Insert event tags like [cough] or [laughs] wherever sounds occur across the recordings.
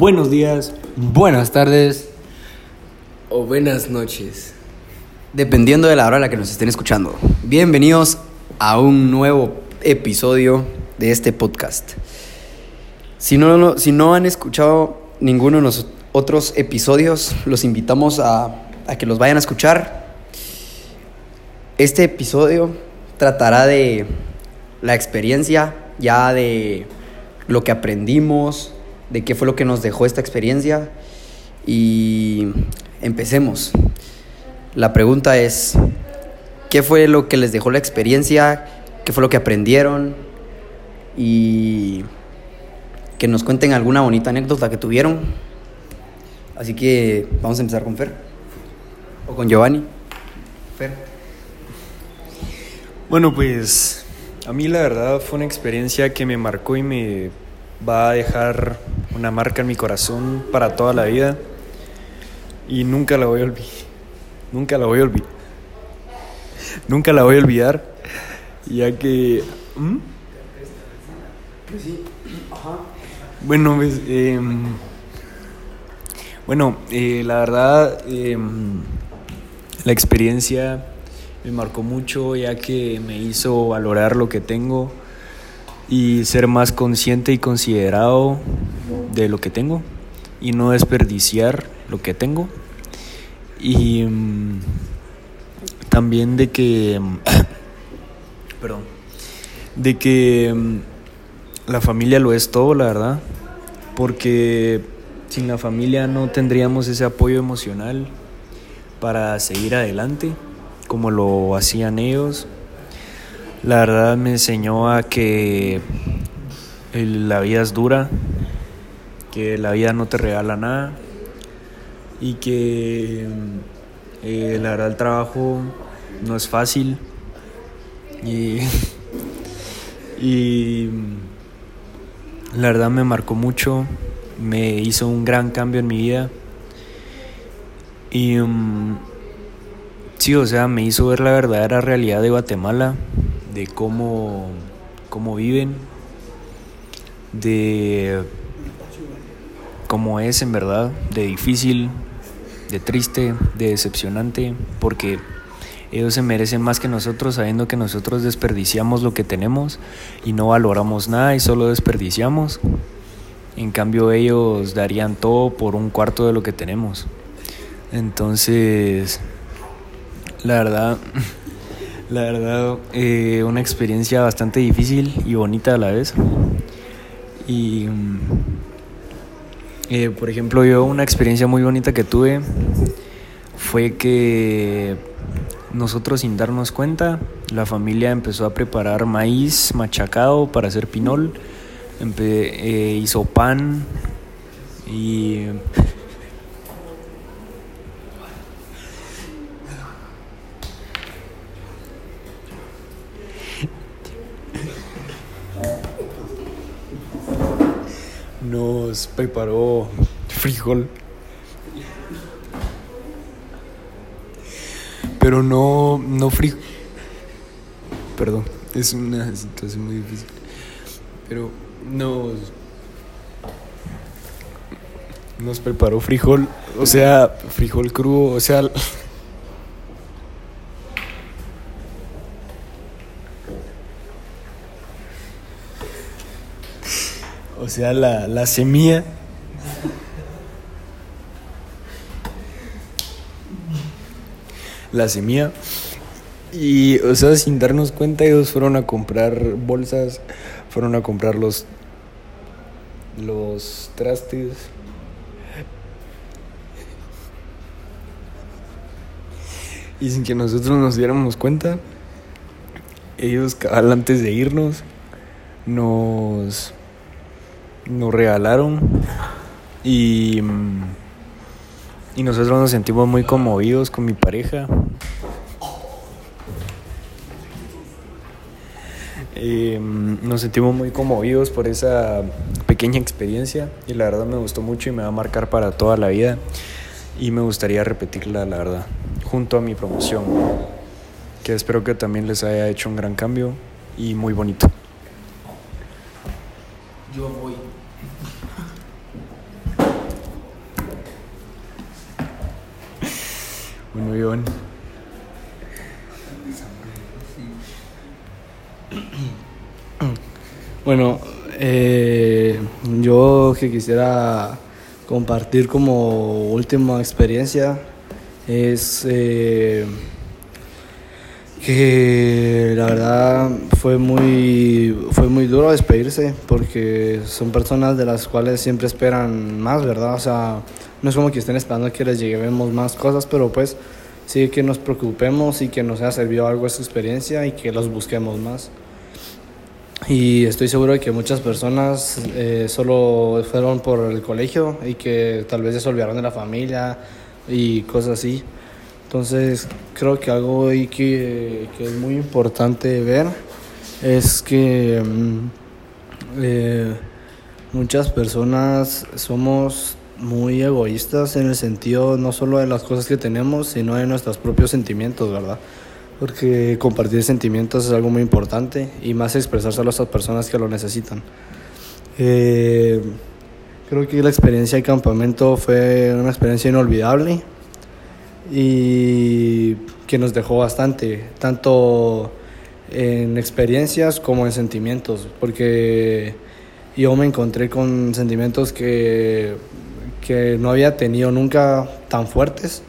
buenos días, buenas tardes, O buenas noches. dependiendo de la hora a la que nos estén escuchando. Bienvenidos a un nuevo episodio de este podcast. Si no, no- si no han escuchado ninguno de los otros episodios, los invitamos a, a que los vayan a escuchar. Este episodio tratará de la experiencia, ya de lo que aprendimos, de qué fue lo que nos dejó esta experiencia. Y empecemos. La pregunta es, ¿qué fue lo que les dejó la experiencia? ¿Qué fue lo que aprendieron? Y que nos cuenten alguna bonita anécdota que tuvieron. Así que vamos a empezar con Fer. O con Giovanni. Fer. Bueno, pues a mí la verdad fue una experiencia que me marcó y me va a dejar una marca en mi corazón para toda la vida. Y nunca la voy a olvidar. Nunca la voy a olvidar. Nunca la voy a olvidar. Ya que... ¿Mm? Bueno, pues... em, bueno, eh, la verdad... em, la experiencia me marcó mucho ya que me hizo valorar lo que tengo y ser más consciente y considerado de lo que tengo y no desperdiciar lo que tengo. Y mm, también de que, [coughs] perdón, de que mm, la familia lo es todo, la verdad, porque sin la familia no tendríamos ese apoyo emocional para seguir adelante como lo hacían ellos. La verdad me enseñó a que la vida es dura, que la vida no te regala nada y que eh, la verdad el trabajo no es fácil. Y, [laughs] y la verdad me marcó mucho, me hizo un gran cambio en mi vida. Y mm, sí, o sea, me hizo ver la verdadera realidad de Guatemala, de cómo, cómo viven, de cómo es en verdad, de difícil, de triste, de decepcionante, porque ellos se merecen más que nosotros sabiendo que nosotros desperdiciamos lo que tenemos y no valoramos nada y solo desperdiciamos. En cambio ellos darían todo por un cuarto de lo que tenemos. Entonces, la verdad, [laughs] la verdad, eh, una experiencia bastante difícil y bonita a la vez. Y, mm, eh, por ejemplo, yo una experiencia muy bonita que tuve fue que nosotros sin darnos cuenta, la familia empezó a preparar maíz machacado para hacer pinol, eh, hizo pan y nos preparó frijol. Pero no, no frijol. Perdón, es una situación muy difícil. Pero nos. Nos preparó frijol, o sea, frijol crudo, o sea. Sea, la, la semilla. La semilla. Y, o sea, sin darnos cuenta, ellos fueron a comprar bolsas, fueron a comprar los, los trastes. Y sin que nosotros nos diéramos cuenta, ellos, antes de irnos, nos, nos regalaron y, mm, y nosotros nos sentimos muy conmovidos con mi pareja. Eh, mm, nos sentimos muy conmovidos por esa pequeña experiencia y la verdad me gustó mucho y me va a marcar para toda la vida y me gustaría repetirla, la verdad, junto a mi promoción, que espero que también les haya hecho un gran cambio y muy bonito. Yo voy. Unión. Bueno, eh, yo que quisiera compartir como última experiencia es eh, que la verdad fue muy, fue muy duro despedirse porque son personas de las cuales siempre esperan más, ¿verdad? O sea, no es como que estén esperando que les lleguemos más cosas, pero pues sí que nos preocupemos y que nos haya servido algo esa experiencia y que los busquemos más. Y estoy seguro de que muchas personas eh, solo fueron por el colegio y que tal vez se olvidaron de la familia y cosas así. Entonces creo que algo que, que es muy importante ver es que mm, eh, muchas personas somos muy egoístas en el sentido no solo de las cosas que tenemos, sino de nuestros propios sentimientos, ¿verdad? Porque compartir sentimientos es algo muy importante y más expresárselo a esas personas que lo necesitan. Eh, creo que la experiencia de campamento fue una experiencia inolvidable y que nos dejó bastante, tanto en experiencias como en sentimientos, porque yo me encontré con sentimientos que, que no había tenido nunca tan fuertes,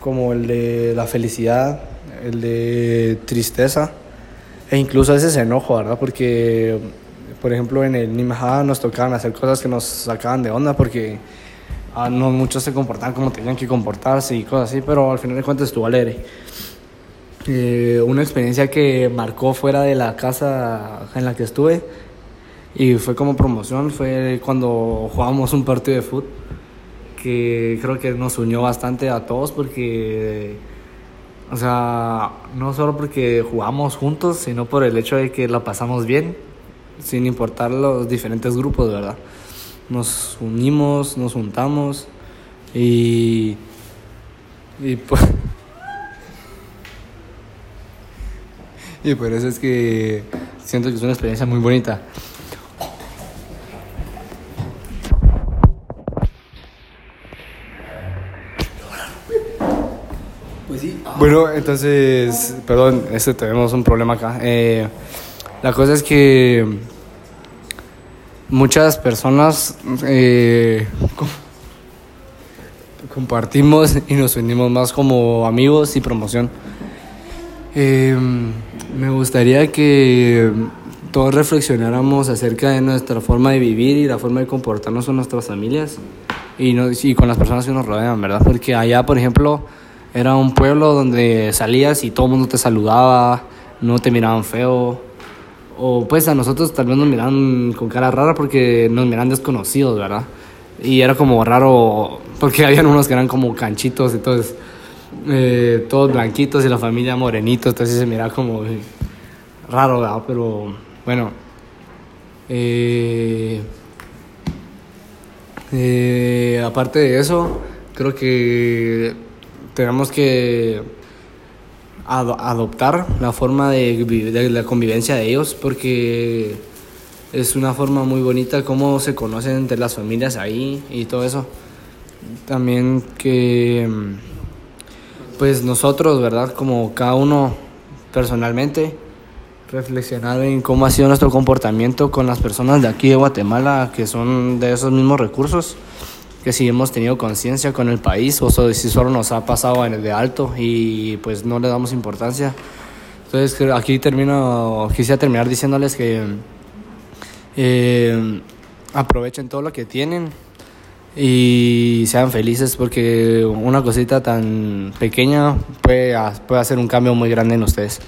como el de la felicidad, el de tristeza e incluso a veces enojo, ¿verdad? Porque, por ejemplo, en el Nimajá nos tocaban hacer cosas que nos sacaban de onda porque ah, no muchos se comportaban como tenían que comportarse y cosas así, pero al final de cuentas estuvo alegre. Eh, una experiencia que marcó fuera de la casa en la que estuve y fue como promoción fue cuando jugábamos un partido de fútbol que creo que nos unió bastante a todos porque o sea, no solo porque jugamos juntos, sino por el hecho de que la pasamos bien, sin importar los diferentes grupos, ¿verdad? Nos unimos, nos juntamos y. Y pues. [laughs] Y por eso es que siento que es una experiencia muy bonita. Bueno, entonces, perdón, este tenemos un problema acá. Eh, la cosa es que muchas personas eh, co- compartimos y nos unimos más como amigos y promoción. Eh, me gustaría que todos reflexionáramos acerca de nuestra forma de vivir y la forma de comportarnos con nuestras familias y, no, y con las personas que nos rodean, ¿verdad? Porque allá, por ejemplo, era un pueblo donde salías y todo el mundo te saludaba, no te miraban feo. O pues a nosotros tal vez nos miraban con cara rara porque nos miran desconocidos, ¿verdad? Y era como raro porque [laughs] habían unos que eran como canchitos, entonces eh, todos blanquitos y la familia morenitos, entonces se miraba como eh, raro, ¿verdad? Pero bueno. Eh, eh, aparte de eso, creo que tenemos que ado- adoptar la forma de, de la convivencia de ellos porque es una forma muy bonita cómo se conocen entre las familias ahí y todo eso. También que mm, pues nosotros, ¿verdad? Como cada uno personalmente reflexionar en cómo ha sido nuestro comportamiento con las personas de aquí de Guatemala que son de esos mismos recursos que si hemos tenido conciencia con el país o si solo nos ha pasado en el de alto y pues no le damos importancia. Entonces aquí termino, quisiera terminar diciéndoles que eh, aprovechen todo lo que tienen y sean felices porque una cosita tan pequeña puede, puede hacer un cambio muy grande en ustedes.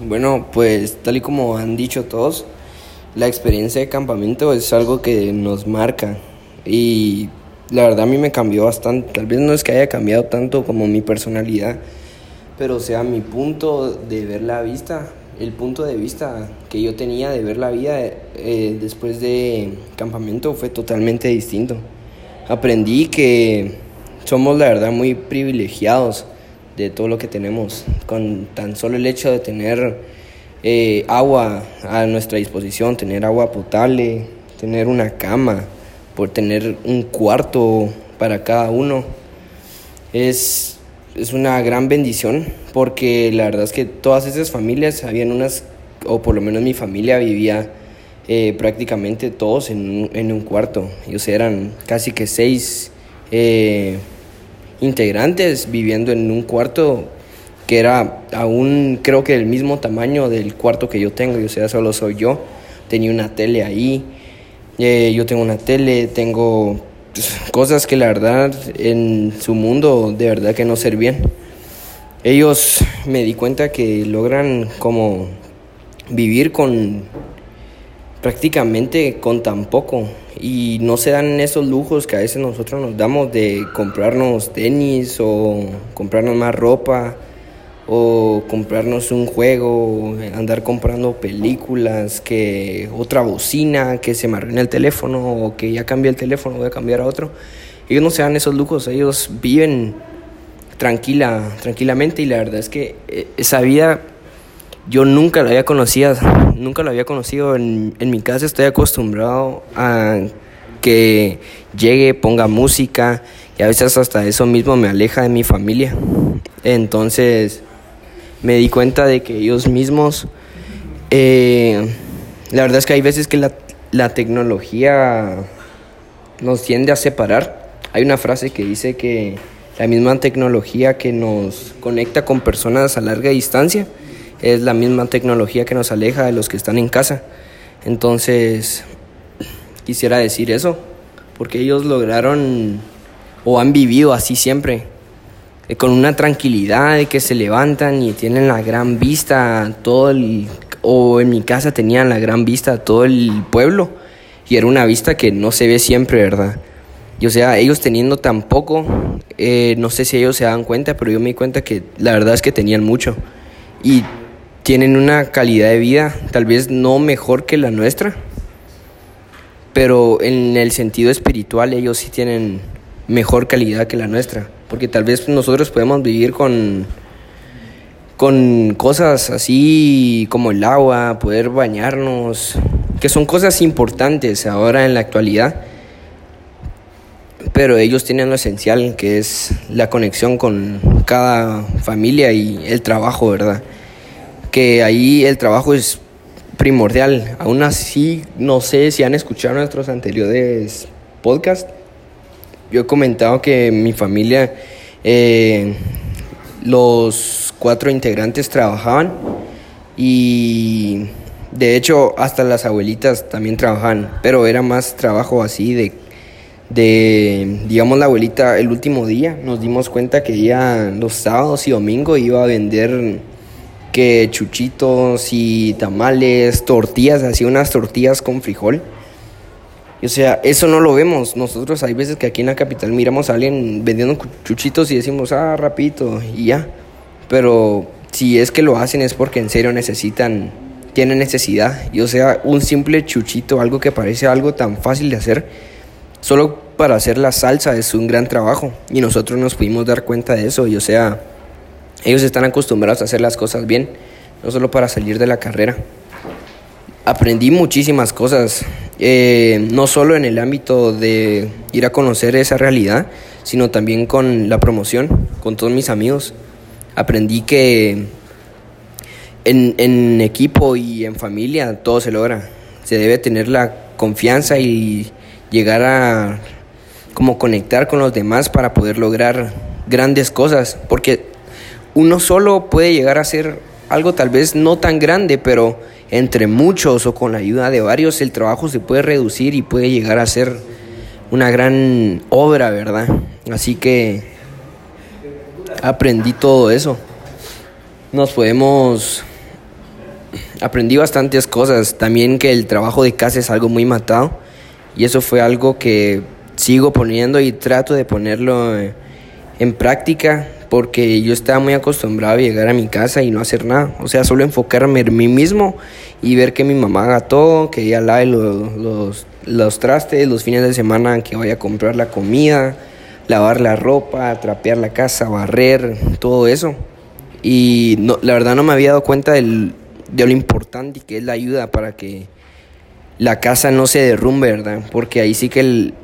Bueno, pues tal y como han dicho todos, la experiencia de campamento es algo que nos marca y la verdad a mí me cambió bastante. Tal vez no es que haya cambiado tanto como mi personalidad, pero sea, mi punto de ver la vista, el punto de vista que yo tenía de ver la vida eh, después de campamento fue totalmente distinto. Aprendí que somos la verdad muy privilegiados de todo lo que tenemos, con tan solo el hecho de tener eh, agua a nuestra disposición, tener agua potable, tener una cama, por tener un cuarto para cada uno. Es, es una gran bendición porque la verdad es que todas esas familias, habían unas, o por lo menos mi familia vivía eh, prácticamente todos en un, en un cuarto. Ellos eran casi que seis eh, integrantes viviendo en un cuarto que era aún creo que del mismo tamaño del cuarto que yo tengo, o sea, solo soy yo. Tenía una tele ahí, eh, yo tengo una tele, tengo pues, cosas que la verdad en su mundo de verdad que no servían. Ellos me di cuenta que logran como vivir con prácticamente con tan poco y no se dan esos lujos que a veces nosotros nos damos de comprarnos tenis o comprarnos más ropa o comprarnos un juego, andar comprando películas, que otra bocina, que se me arruina el teléfono o que ya cambié el teléfono, voy a cambiar a otro. Ellos no se dan esos lujos, ellos viven tranquila, tranquilamente y la verdad es que eh, esa vida yo nunca la había conocido, nunca la había conocido. En, en mi casa estoy acostumbrado a que llegue, ponga música y a veces hasta eso mismo me aleja de mi familia. Entonces me di cuenta de que ellos mismos, eh, la verdad es que hay veces que la, la tecnología nos tiende a separar. Hay una frase que dice que la misma tecnología que nos conecta con personas a larga distancia es la misma tecnología que nos aleja de los que están en casa. Entonces, quisiera decir eso, porque ellos lograron o han vivido así siempre, con una tranquilidad de que se levantan y tienen la gran vista, todo el, o en mi casa tenían la gran vista todo el pueblo, y era una vista que no se ve siempre, ¿verdad? Y o sea, ellos teniendo tan poco, eh, no sé si ellos se dan cuenta, pero yo me di cuenta que la verdad es que tenían mucho. Y tienen una calidad de vida tal vez no mejor que la nuestra, pero en el sentido espiritual ellos sí tienen mejor calidad que la nuestra, porque tal vez nosotros podemos vivir con con cosas así como el agua, poder bañarnos, que son cosas importantes ahora en la actualidad. Pero ellos tienen lo esencial, que es la conexión con cada familia y el trabajo, ¿verdad? que ahí el trabajo es primordial. Aún así, no sé si han escuchado nuestros anteriores podcasts. Yo he comentado que mi familia, eh, los cuatro integrantes trabajaban y de hecho hasta las abuelitas también trabajaban, pero era más trabajo así de, de, digamos, la abuelita el último día nos dimos cuenta que ella los sábados y domingos iba a vender que chuchitos y tamales, tortillas, así unas tortillas con frijol. O sea, eso no lo vemos. Nosotros hay veces que aquí en la capital miramos a alguien vendiendo chuchitos y decimos, ah, rapidito, y ya. Pero si es que lo hacen es porque en serio necesitan, tienen necesidad. Y o sea, un simple chuchito, algo que parece algo tan fácil de hacer, solo para hacer la salsa es un gran trabajo. Y nosotros nos pudimos dar cuenta de eso. Y o sea, ellos están acostumbrados a hacer las cosas bien, no solo para salir de la carrera. Aprendí muchísimas cosas, eh, no solo en el ámbito de ir a conocer esa realidad, sino también con la promoción, con todos mis amigos. Aprendí que en, en equipo y en familia todo se logra. Se debe tener la confianza y llegar a como conectar con los demás para poder lograr grandes cosas, porque uno solo puede llegar a hacer algo tal vez no tan grande, pero entre muchos o con la ayuda de varios el trabajo se puede reducir y puede llegar a ser una gran obra, ¿verdad? Así que aprendí todo eso. Nos podemos... Aprendí bastantes cosas. También que el trabajo de casa es algo muy matado. Y eso fue algo que sigo poniendo y trato de ponerlo en práctica porque yo estaba muy acostumbrado a llegar a mi casa y no hacer nada, o sea, solo enfocarme en mí mismo y ver que mi mamá haga todo, que ella lave los, los, trastes, los fines de semana que vaya a comprar la comida, lavar la ropa, trapear la casa, barrer, todo eso. Y no, la verdad no me había dado cuenta del, de lo importante que es la ayuda para que la casa no se derrumbe, ¿verdad? Porque ahí sí que el,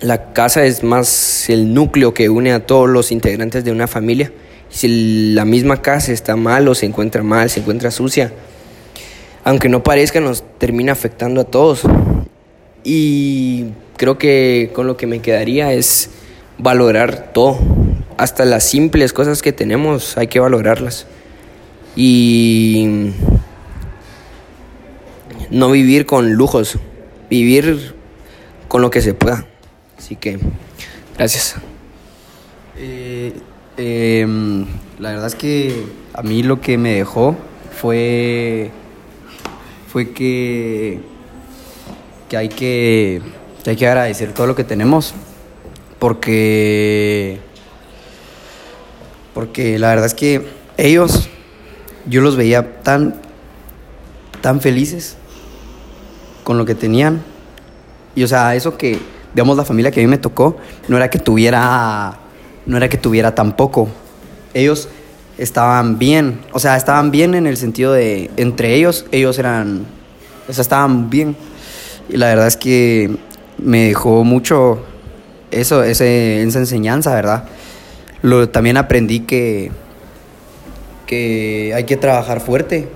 la casa es más el núcleo que une a todos los integrantes de una familia. Si la misma casa está mal o se encuentra mal, se encuentra sucia, aunque no parezca, nos termina afectando a todos. Y creo que con lo que me quedaría es valorar todo. Hasta las simples cosas que tenemos hay que valorarlas. Y no vivir con lujos, vivir con lo que se pueda. Así que, gracias. Eh, em, la verdad es que a mí lo que me dejó fue, fue que, que, hay que, que hay que agradecer todo lo que tenemos. Porque, porque la verdad es que ellos, yo los veía tan, tan felices con lo que tenían. Y o sea, eso que, digamos, la familia que a mí me tocó, no era que tuviera, no era que tuviera tampoco. Ellos estaban bien, o sea, estaban bien en el sentido de, entre ellos, ellos eran, o sea, estaban bien. Y la verdad es que me dejó mucho eso, ese, esa enseñanza, ¿verdad? Lo, también aprendí que, que hay que trabajar fuerte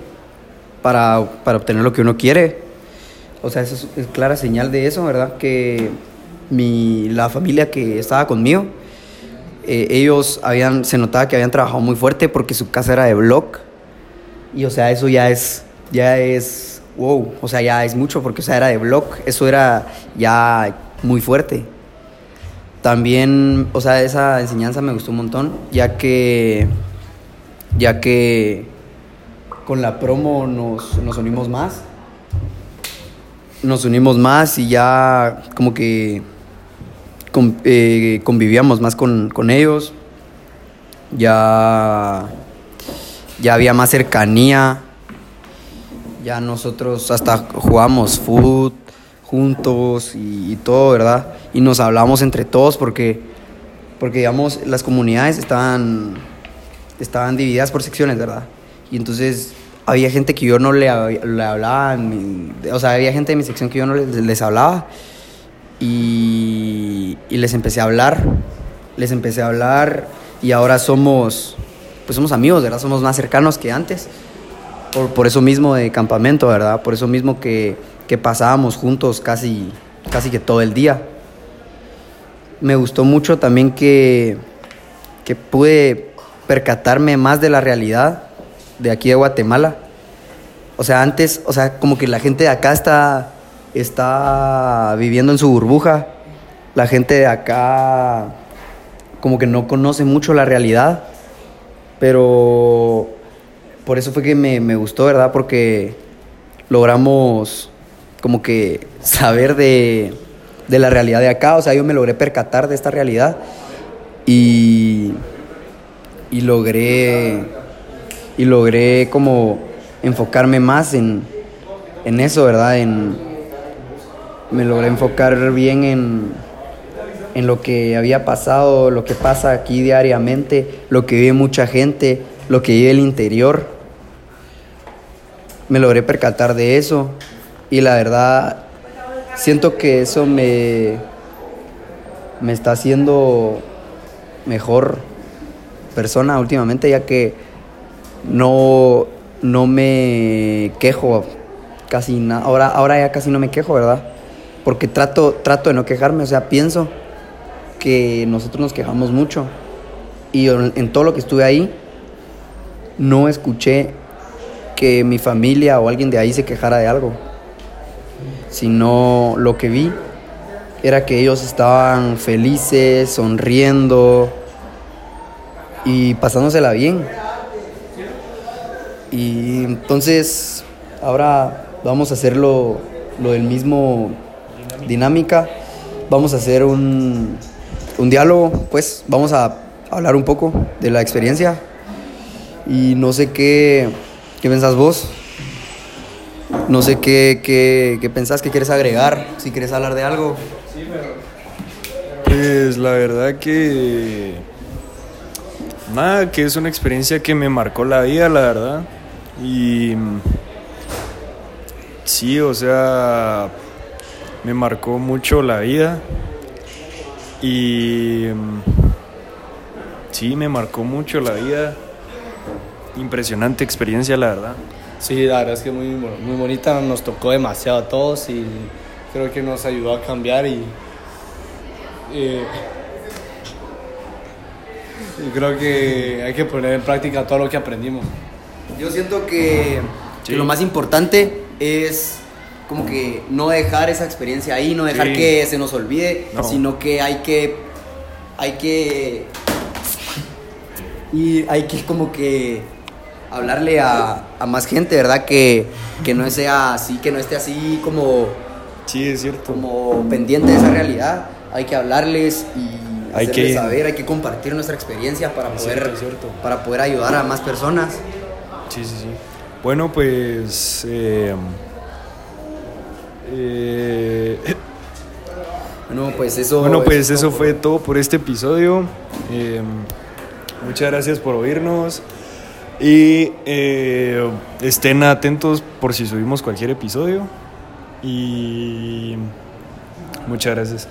para, para obtener lo que uno quiere o sea, eso es, clara señal de eso, ¿verdad? Que mi, la familia que estaba conmigo, eh, ellos habían, se notaba que habían trabajado muy fuerte porque su casa era de block. Y o sea, eso ya es, ya es, wow, o sea, ya es mucho porque o sea, era de block. Eso era ya muy fuerte. También, o sea, esa enseñanza me gustó un montón, ya que, ya que con la promo nos, nos unimos más nos unimos más y ya como que eh, convivíamos más con, ellos. Ya, ya había más cercanía. Ya nosotros hasta jugamos fútbol juntos y, todo, ¿verdad? Y nos hablamos entre todos porque, porque digamos, las comunidades estaban, estaban divididas por secciones, ¿verdad? Y entonces había gente que yo no le, le hablaba, o sea, había gente de mi sección que yo no les, hablaba y, les empecé a hablar, les empecé a hablar y ahora somos, pues somos amigos, ¿verdad? Somos más cercanos que antes, por, por eso mismo de campamento, ¿verdad? Por eso mismo que, que pasábamos juntos casi, casi que todo el día. Me gustó mucho también que, que pude percatarme más de la realidad de aquí de Guatemala. O sea, antes, o sea, como que la gente de acá está, está viviendo en su burbuja. La gente de acá como que no conoce mucho la realidad. Pero por eso fue que me, me gustó, ¿verdad? Porque logramos como que saber de, de la realidad de acá. O sea, yo me logré percatar de esta realidad. Y, y logré y logré como enfocarme más en, en eso, ¿verdad? En, me logré enfocar bien en, en lo que había pasado, lo que pasa aquí diariamente, lo que vive mucha gente, lo que vive el interior. Me logré percatar de eso y la verdad siento que eso me, me está haciendo mejor persona últimamente, ya que no, no me quejo casi nada. Ahora, ahora ya casi no me quejo, ¿verdad? Porque trato, trato de no quejarme, o sea, pienso que nosotros nos quejamos mucho. Y en, todo lo que estuve ahí, no escuché que mi familia o alguien de ahí se quejara de algo. Sino lo que vi era que ellos estaban felices, sonriendo y pasándosela bien. Y entonces ahora vamos a hacerlo lo del mismo dinámica. Vamos a hacer un, un diálogo, pues vamos a hablar un poco de la experiencia. Y no sé qué, qué pensás vos. No sé qué, qué, qué pensás, qué quieres agregar, si quieres hablar de algo. Pues la verdad que... Nada, que es una experiencia que me marcó la vida, la verdad. Y sí, o sea, me marcó mucho la vida Y mm, sí, me marcó mucho la vida. Impresionante experiencia, la verdad. Sí, la verdad es que muy, muy bonita, nos tocó demasiado a todos y creo que nos ayudó a cambiar y, y- y creo que hay que poner en práctica todo lo que aprendimos. Yo siento que, Sí. que lo más importante es como que no dejar esa experiencia ahí, no dejar Sí. que se nos olvide, No. sino que hay que hay que y hay que como que hablarle a, a más gente, ¿verdad? Que, que no sea así, que no esté así como, Sí, es cierto. como pendiente de esa realidad. Hay que hablarles y Hay que- saber, hay que compartir nuestra experiencia para Es poder, cierto, es cierto. para poder ayudar a más personas. Sí, sí, sí. Bueno, pues. eh, eh, [coughs] Bueno, pues eso. bueno, pues es eso fue todo por este episodio. Eh, muchas gracias por oírnos. Y eh, estén atentos por si subimos cualquier episodio. Y muchas gracias.